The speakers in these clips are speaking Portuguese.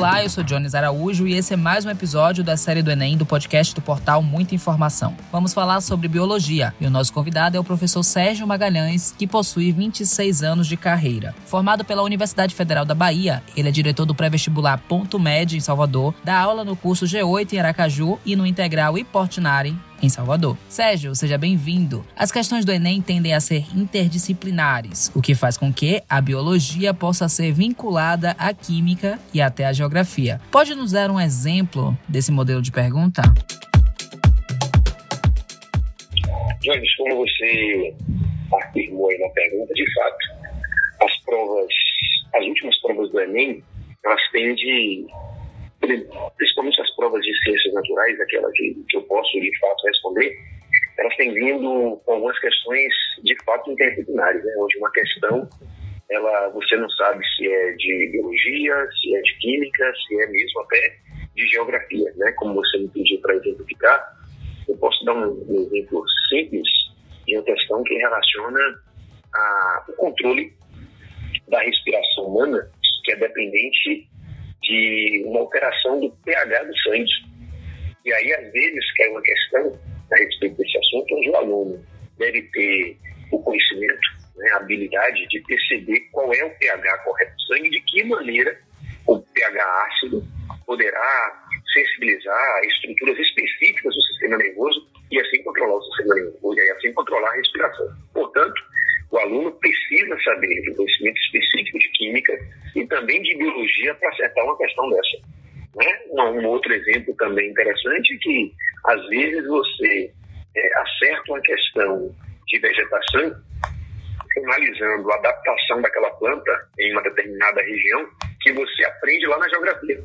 Olá, eu sou Jones Araújo e esse é mais um episódio da série do Enem do podcast do portal Muita Informação. Vamos falar sobre biologia e o nosso convidado é o professor Sérgio Magalhães, que possui 26 anos de carreira. Formado pela Universidade Federal da Bahia, ele é diretor do pré-vestibular Ponto Médio em Salvador, dá aula no curso G8 em Aracaju e no Integral Iportinari em Salvador. Sérgio, seja bem-vindo. As questões do Enem tendem a ser interdisciplinares, o que faz com que a biologia possa ser vinculada à química e até à geografia. Pode nos dar um exemplo desse modelo de pergunta? Jones, como você afirmou aí na pergunta, de fato, as provas, as últimas provas do Enem, elas têm de principalmente as provas de ciências naturais, aquelas que, que eu posso de fato responder, elas têm vindo com algumas questões de fato interdisciplinares, né? onde uma questão ela você não sabe se é de biologia, se é de química, se é mesmo até de geografia, né? Como você me pediu para exemplificar, eu posso dar um, um, exemplo simples de uma questão que relaciona a, o controle da respiração humana, que é dependente de uma alteração do pH do sangue. E aí, às vezes, cai uma questão a respeito desse assunto, onde o aluno deve ter o conhecimento, né, a habilidade de perceber qual é o pH correto do sangue, de que maneira o pH ácido poderá sensibilizar estruturas específicas do sistema nervoso e assim controlar o sistema nervoso e assim controlar a respiração. Portanto, o aluno precisa saber de conhecimento específico de química e também de biologia para acertar uma questão dessa. Né? Um outro exemplo também interessante é que, às vezes, você é, acerta uma questão de vegetação analisando a adaptação daquela planta em uma determinada região que você aprende lá na geografia.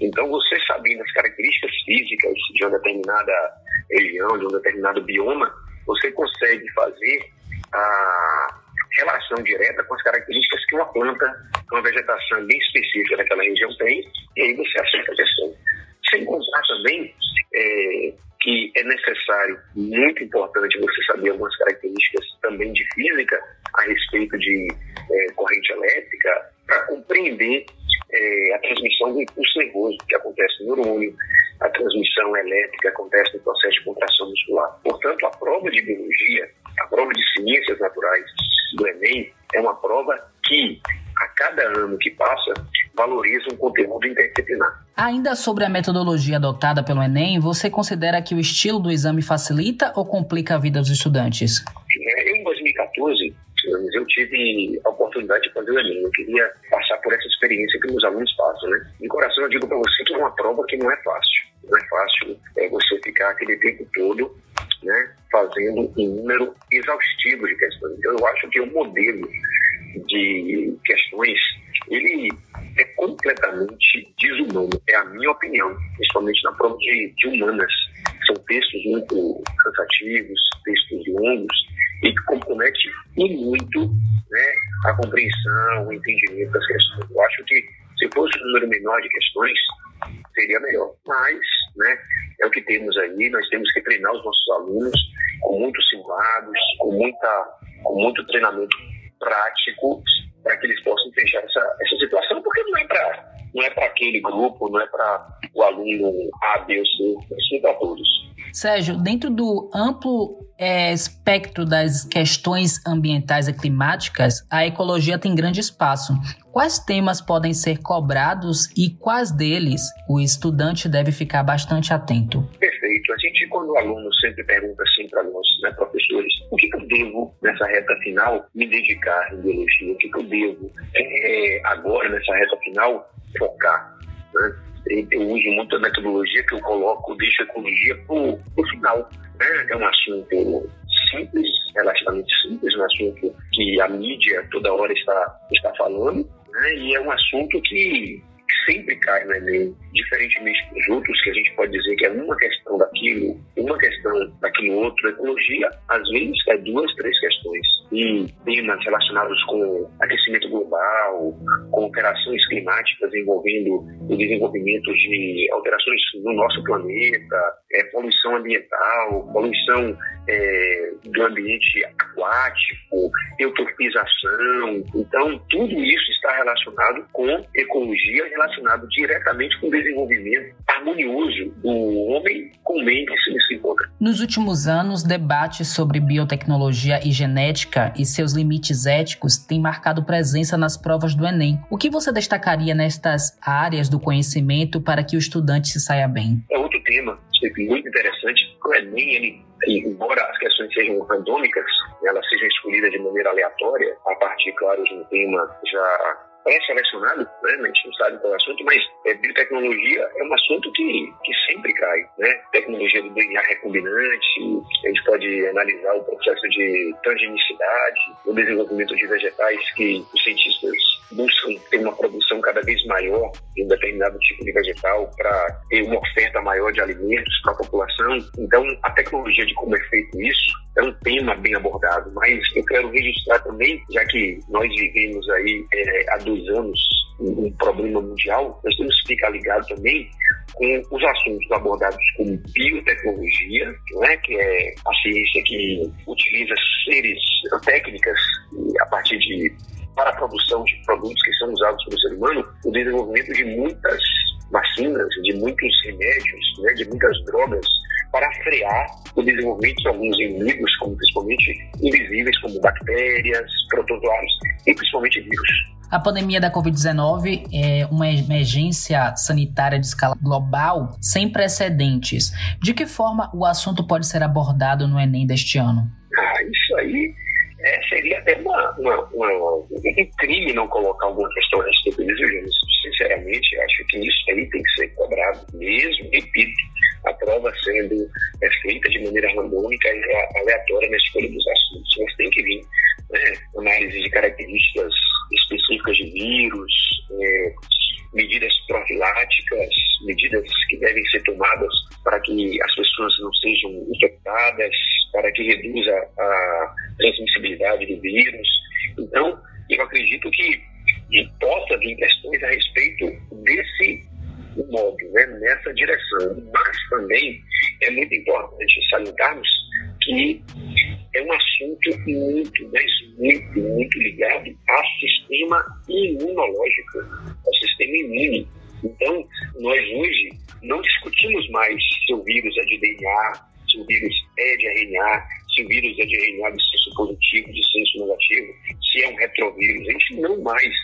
Então, você sabendo as características físicas de uma determinada região, de um determinado bioma, você consegue fazer a relação direta com as características que uma planta, uma vegetação bem específica daquela região tem, e aí você acerta a questão. Sem contar também é, que é necessário, muito importante, você saber algumas características também de física a respeito de é, corrente elétrica, para compreender é, a transmissão do impulso nervoso que acontece no neurônio, a transmissão elétrica acontece no processo de contração muscular. Portanto, a prova de biologia, a prova de ciências naturais do Enem é uma prova que, a cada ano que passa, valoriza um conteúdo interdisciplinar. Ainda sobre a metodologia adotada pelo Enem, você considera que o estilo do exame facilita ou complica a vida dos estudantes? É, em 2014, eu tive a oportunidade de fazer o Enem. Eu queria passar por essa experiência que meus alunos passam, né? De coração, eu digo para você que é uma prova que não é fácil. Não é fácil é você ficar aquele tempo todo né, fazendo um número exaustivo de questões. Eu acho que o modelo de questões, ele é completamente desumano, é a minha opinião, principalmente na prova de, de humanas. São textos muito cansativos, textos longos, e que compromete muito né, a compreensão, o entendimento das questões. Eu acho que se fosse um número menor de questões, seria melhor. Mas, né, é o que temos aí, nós temos que treinar os nossos alunos com muitos simulados, com, muita, com muito treinamento prático, para que eles possam fechar essa, essa situação, porque não é para não é para aquele grupo, não é para o aluno A, B ou C, é para todos. Sérgio, dentro do amplo é, espectro das questões ambientais e climáticas, a ecologia tem grande espaço. Quais temas podem ser cobrados e quais deles o estudante deve ficar bastante atento? Perfeito. A gente, quando o aluno sempre pergunta assim para nós, né, professores, o que, eu devo, nessa reta final, me dedicar em biologia? O que, eu devo, é, agora, nessa reta final, focar? Né? Eu uso muito a metodologia que eu coloco, deixo a ecologia para o final. Né? É um assunto simples, relativamente simples, um assunto que a mídia toda hora está, está falando, né? e é um assunto que sempre cai no Enem. Diferentemente dos outros, que a gente pode dizer que é uma questão daquilo, uma questão daquilo outro, ecologia, às vezes é duas, três questões. E temas relacionados com aquecimento global, com alterações climáticas envolvendo o desenvolvimento de alterações no nosso planeta, é, poluição ambiental, poluição é, do ambiente aquático, eutrofização. Então, tudo isso está relacionado com ecologia, relacionado diretamente com o desenvolvimento harmonioso do homem com o meio que se, encontra. Nos últimos anos, debates sobre biotecnologia e genética e seus limites éticos têm marcado presença nas provas do Enem. O que você destacaria nestas áreas do conhecimento para que o estudante se saia bem? É outro tema muito interessante. O Enem, ele embora as questões sejam randômicas, elas sejam escolhidas de maneira aleatória, a partir, claro, de um tema já pré-selecionado, né? a gente não sabe qual é o assunto, mas é, biotecnologia é um assunto que, que sempre cai. Né? Tecnologia do DNA recombinante, a gente pode analisar o processo de transgenicidade, o desenvolvimento de vegetais que os cientistas buscam ter uma produção cada vez maior de um determinado tipo de vegetal para ter uma oferta maior de alimentos para a população. Então, a tecnologia de como é feito isso é um tema bem abordado, mas eu quero registrar também, já que nós vivemos aí é, há dois anos um, problema mundial, nós temos que ficar ligado também com os assuntos abordados como biotecnologia, né, que é a ciência que utiliza seres técnicas a partir de para a produção de produtos que são usados pelo ser humano, o desenvolvimento de muitas vacinas, de muitos remédios, né, de muitas drogas para frear o desenvolvimento de alguns inimigos, como principalmente invisíveis, como bactérias, protozoários e principalmente vírus. A pandemia da Covid-19 é uma emergência sanitária de escala global sem precedentes. De que forma o assunto pode ser abordado no Enem deste ano? Ah, isso aí é, seria até uma, uma, uma, um crime não colocar alguma questão a respeito disso. Sinceramente, acho que isso aí tem que ser cobrado mesmo, repito a prova sendo é, feita de maneira randômica e aleatória na escolha dos assuntos. Mas tem que vir né, análise de características específicas de vírus, é, medidas profiláticas, medidas que devem ser tomadas para que as pessoas não sejam infectadas, para que reduza a transmissibilidade do vírus. Então, eu acredito que possa vir questões a respeito desse modo, né, nessa direção. Mas também é muito importante salientarmos que é um assunto muito, mas muito, muito ligado ao sistema imunológico, ao sistema imune. Então, nós hoje não discutimos mais se o vírus é de DNA, se o vírus é de RNA, se o vírus é de RNA de senso positivo, de senso negativo, se é um retrovírus. A gente não mais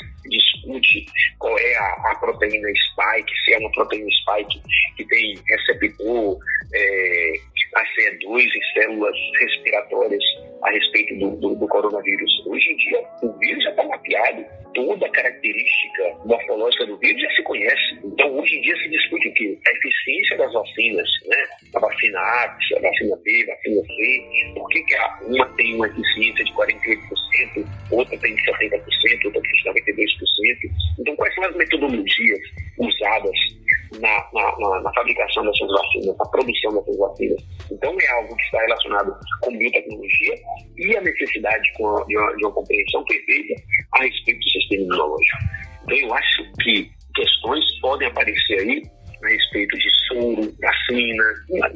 discute qual é a, a proteína spike, se é uma proteína spike que tem receptor é, ACE2 em células respiratórias a respeito do, do, do coronavírus. Hoje em dia, o vírus já está mapeado, toda a característica morfológica do vírus já se conhece. Então, hoje em dia se discute o quê? A eficiência das vacinas, né? A vacina A, a vacina B, a vacina C. Por que, que uma tem uma eficiência de 48%, outra tem 70%, outra tem 92%? Então, quais são as metodologias usadas na, na, na, na fabricação dessas vacinas, na produção dessas vacinas? Então, é algo que está relacionado com biotecnologia e a necessidade de, uma, de uma compreensão perfeita a respeito do sistema imunológico. Então, eu acho que questões podem aparecer aí respeito de soro, vacina,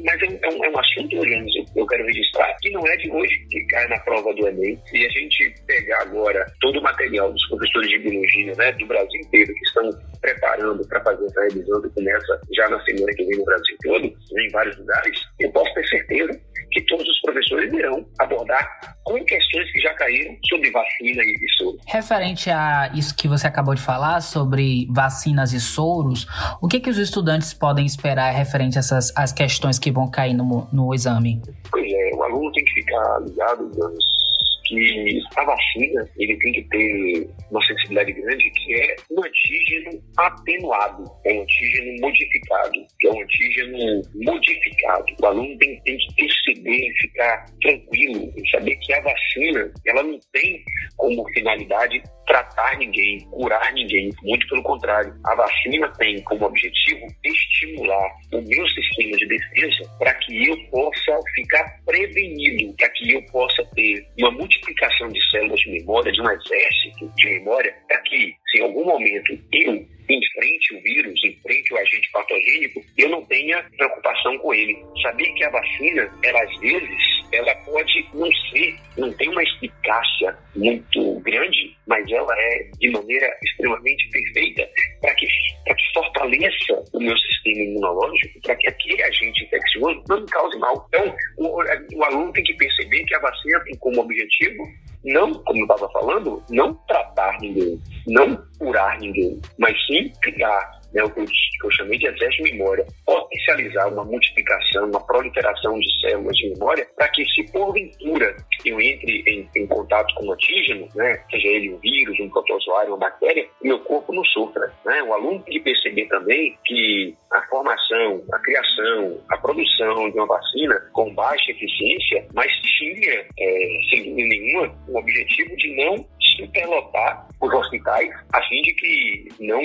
mas é um, é um é assunto, Jones, eu quero registrar, que não é de hoje que cai na prova do Enem. E a gente pegar agora todo o material dos professores de biologia né, do Brasil inteiro que estão preparando para fazer essa revisão que começa já na semana que vem no Brasil todo, em vários lugares, eu posso ter certeza que todos os professores irão abordar com questões que já caíram sobre vacina e soro. Referente a isso que você acabou de falar sobre vacinas e soros, o que, que os estudantes podem esperar referente a essas as questões que vão cair no, no exame? Pois é, o aluno tem que ficar ligado, digamos, que a vacina ele tem que ter uma sensibilidade grande que é um antígeno atenuado, é um antígeno modificado, que é um antígeno modificado. O aluno tem, tem que perceber e ficar tranquilo e saber que a vacina ela não tem como finalidade tratar ninguém, curar ninguém. Muito pelo contrário, a vacina tem como objetivo estimular o meu sistema de defesa para que eu possa ficar prevenido, para que eu possa ter uma multiplicação de células de memória, de um exército de memória, para que, se em algum momento eu enfrente o vírus, enfrente o agente patogênico, eu não tenha preocupação com ele. Saber que a vacina, ela às vezes, ela pode não ser, não tem uma eficácia muito grande, mas ela é de maneira extremamente perfeita para que, que fortaleça o meu sistema imunológico, para que aquele agente infeccioso não me cause mal. Então, o, o aluno tem que perceber que a vacina tem como objetivo não, como eu estava falando, não tratar ninguém, não curar ninguém, mas sim criar né, o que eu, que eu chamei de exército de memória, potencializar uma multiplicação, uma proliferação de células de memória, para que se porventura eu entre em, em contato com um antígeno, né, seja ele um vírus, um protozoário, uma bactéria, meu corpo não sofra. Né? O aluno tem que perceber também que a formação, a criação, a produção de uma vacina com baixa eficiência, mas tinha, é, sem dúvida nenhuma, o objetivo de não superlotar os hospitais, a fim de que não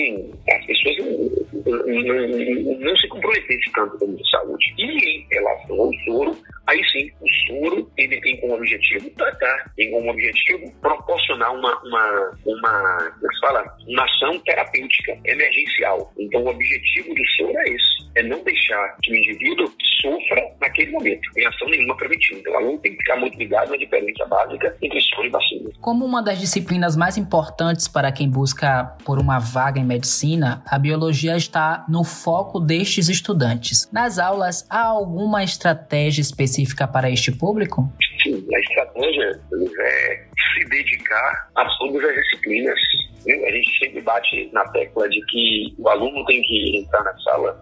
as pessoas não, não, não se comprometessem tanto com a saúde. E em relação ao soro, aí sim, o soro ele tem como objetivo tratar, tem como objetivo proporcionar uma, uma, uma, como é se fala, uma ação terapêutica emergencial. Então, o objetivo do soro é esse, é não deixar que o indivíduo sofra naquele momento, em ação nenhuma preventiva. Então, o aluno tem que ficar muito ligado na diferença básica entre soro e vacina. Como uma das disciplinas mais importantes para quem busca por uma vaga em medicina, a biologia está no foco destes estudantes. Nas aulas, há alguma estratégia específica para este público? Sim, a estratégia é se dedicar a todas as disciplinas. A gente sempre bate na tecla de que o aluno tem que entrar na sala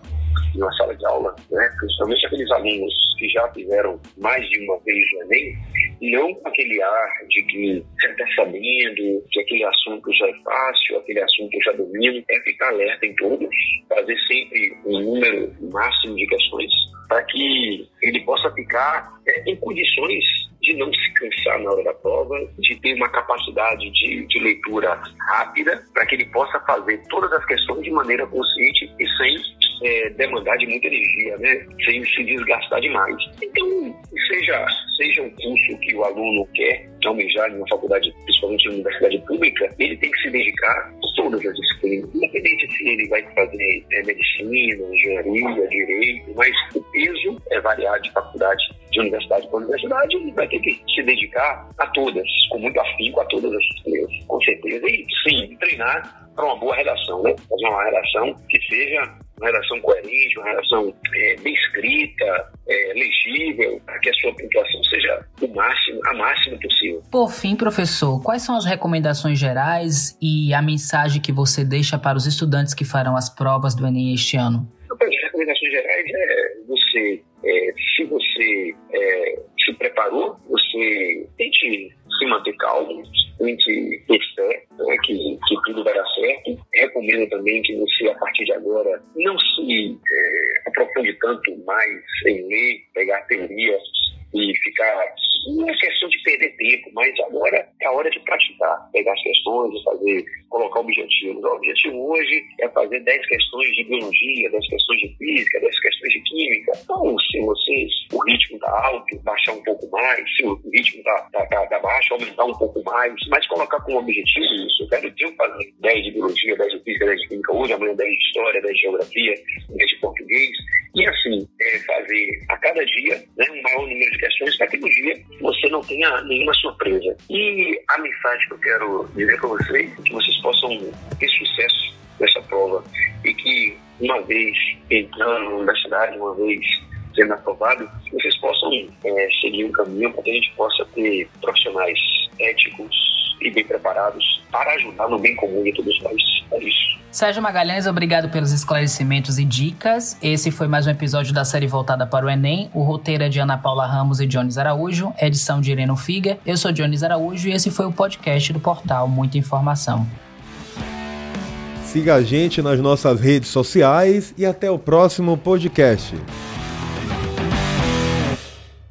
em uma sala de aula, né? principalmente aqueles alunos que já fizeram mais de uma vez o Enem, não com aquele ar de que você está sabendo, que aquele assunto já é fácil, aquele assunto já domino, é ficar alerta em todos, fazer sempre um número máximo de questões para que ele possa ficar é, em condições de não se cansar na hora da prova, de ter uma capacidade de, de leitura rápida, para que ele possa fazer todas as questões de maneira consciente e sem é, demandar de muita energia, né? Sem se desgastar demais. Então, seja, seja um curso que o aluno quer almejar em uma faculdade, principalmente em uma universidade pública, ele tem que se dedicar a todas as disciplinas, independente se ele vai fazer é, medicina, engenharia, direito, mas o peso é variado de faculdade de universidade para universidade, ele vai ter que se dedicar a todas, com muito afinco a todas as disciplinas, com certeza. E sim, treinar para uma boa redação, né? Fazer uma redação que seja uma redação coerente, uma redação é, bem escrita, é, legível, para que a sua pontuação seja o máximo, a máxima possível. Por fim, professor, quais são as recomendações gerais e a mensagem que você deixa para os estudantes que farão as provas do Enem este ano? As recomendações gerais é você é, se preparou, você tente se manter calmo, tente ter fé né, que, que tudo vai dar certo. Recomendo também que você, a partir de agora, não se é, aprofunde tanto mais em ler, pegar teorias e ficar. Não é questão de perder tempo, mas agora é a hora de praticar, pegar as questões, fazer, colocar objetivos. O objetivo hoje é fazer 10 questões de biologia, 10 questões de física, 10 questões de química. Então, se vocês, o ritmo está alto, baixar um pouco mais, se o ritmo está tá, tá, tá baixo, aumentar um pouco mais, mas colocar como objetivo isso. Eu quero ter fazer 10 de biologia, 10 de física, 10 de química hoje, amanhã 10 de história, 10 de geografia, 10 de português. E assim, é fazer a cada dia né, um maior número de questões para que no dia você não tenha nenhuma surpresa. E a mensagem que eu quero dizer para vocês é que vocês possam ter sucesso nessa prova e que uma vez entrando na universidade, uma vez sendo aprovado, vocês possam é, seguir um caminho para que a gente possa ter profissionais éticos e bem preparados para ajudar no bem comum de todos nós. É isso. Sérgio Magalhães, obrigado pelos esclarecimentos e dicas. Esse foi mais um episódio da série voltada para o Enem. O roteiro é de Ana Paula Ramos e Jones Araújo, edição de Ireno Figa. Eu sou Jones Araújo e esse foi o podcast do portal Muita Informação. Siga a gente nas nossas redes sociais e até o próximo podcast.